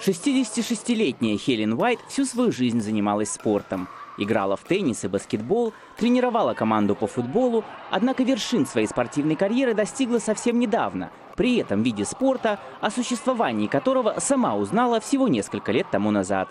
66-летняя Хелен Уайт всю свою жизнь занималась спортом. Играла в теннис и баскетбол, тренировала команду по футболу, однако вершин своей спортивной карьеры достигла совсем недавно, при этом виде спорта, о существовании которого сама узнала всего несколько лет тому назад.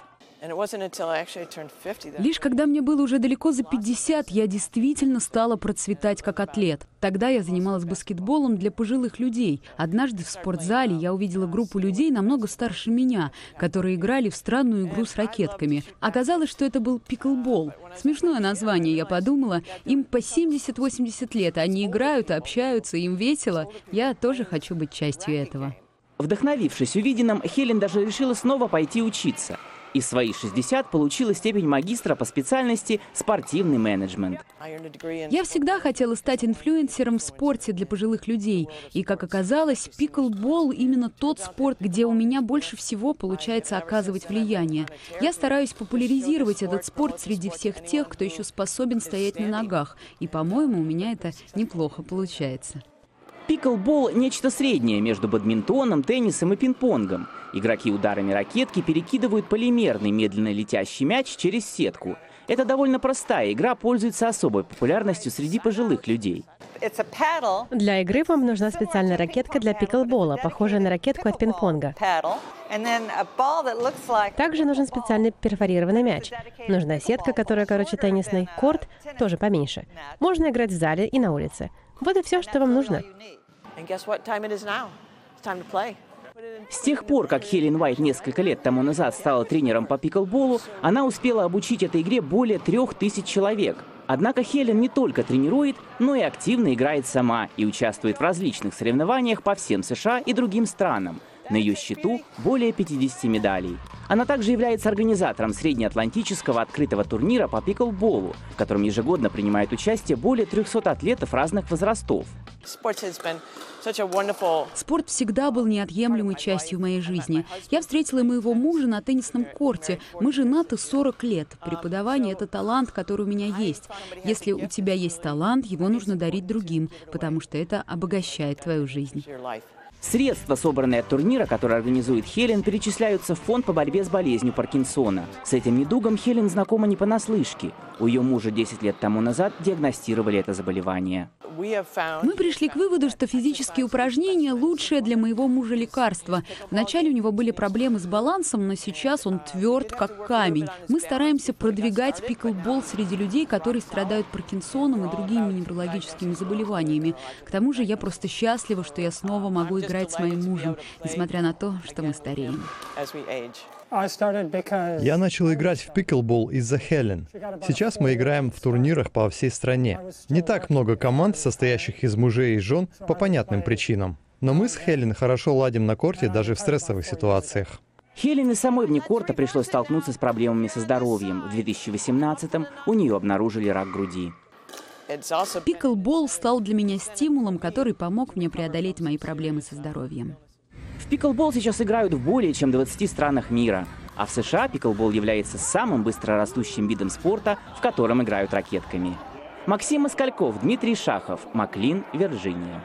Лишь когда мне было уже далеко за 50, я действительно стала процветать как атлет. Тогда я занималась баскетболом для пожилых людей. Однажды в спортзале я увидела группу людей намного старше меня, которые играли в странную игру с ракетками. Оказалось, что это был пиклбол. Смешное название, я подумала. Им по 70-80 лет. Они играют, общаются, им весело. Я тоже хочу быть частью этого. Вдохновившись увиденным, Хелен даже решила снова пойти учиться – и свои 60 получила степень магистра по специальности «Спортивный менеджмент». Я всегда хотела стать инфлюенсером в спорте для пожилых людей. И, как оказалось, пиклбол – именно тот спорт, где у меня больше всего получается оказывать влияние. Я стараюсь популяризировать этот спорт среди всех тех, кто еще способен стоять на ногах. И, по-моему, у меня это неплохо получается. Пиклбол – нечто среднее между бадминтоном, теннисом и пинг-понгом. Игроки ударами ракетки перекидывают полимерный медленно летящий мяч через сетку. Это довольно простая игра, пользуется особой популярностью среди пожилых людей. Для игры вам нужна специальная ракетка для пиклбола, похожая на ракетку от пинг-понга. Также нужен специальный перфорированный мяч. Нужна сетка, которая короче теннисной, корт тоже поменьше. Можно играть в зале и на улице. Вот и все, что вам нужно. С тех пор, как Хелен Уайт несколько лет тому назад стала тренером по пиклболу, она успела обучить этой игре более трех тысяч человек. Однако Хелен не только тренирует, но и активно играет сама и участвует в различных соревнованиях по всем США и другим странам. На ее счету более 50 медалей. Она также является организатором среднеатлантического открытого турнира по пиклболу, в котором ежегодно принимает участие более 300 атлетов разных возрастов. Спорт всегда был неотъемлемой частью моей жизни. Я встретила моего мужа на теннисном корте. Мы женаты 40 лет. Преподавание — это талант, который у меня есть. Если у тебя есть талант, его нужно дарить другим, потому что это обогащает твою жизнь. Средства, собранные от турнира, который организует Хелен, перечисляются в фонд по борьбе с болезнью Паркинсона. С этим недугом Хелен знакома не понаслышке. У ее мужа 10 лет тому назад диагностировали это заболевание. Мы пришли к выводу, что физические упражнения – лучшее для моего мужа лекарство. Вначале у него были проблемы с балансом, но сейчас он тверд, как камень. Мы стараемся продвигать пиклбол среди людей, которые страдают Паркинсоном и другими неврологическими заболеваниями. К тому же я просто счастлива, что я снова могу играть с моим мужем, несмотря на то, что мы стареем. Я начал играть в пиклбол из-за Хелен. Сейчас мы играем в турнирах по всей стране. Не так много команд, состоящих из мужей и жен, по понятным причинам. Но мы с Хелен хорошо ладим на корте даже в стрессовых ситуациях. Хелен и самой вне корта пришлось столкнуться с проблемами со здоровьем. В 2018-м у нее обнаружили рак груди. Пиклбол стал для меня стимулом, который помог мне преодолеть мои проблемы со здоровьем. В пиклбол сейчас играют в более чем 20 странах мира. А в США пиклбол является самым быстрорастущим видом спорта, в котором играют ракетками. Максим Москальков, Дмитрий Шахов, Маклин, Вирджиния.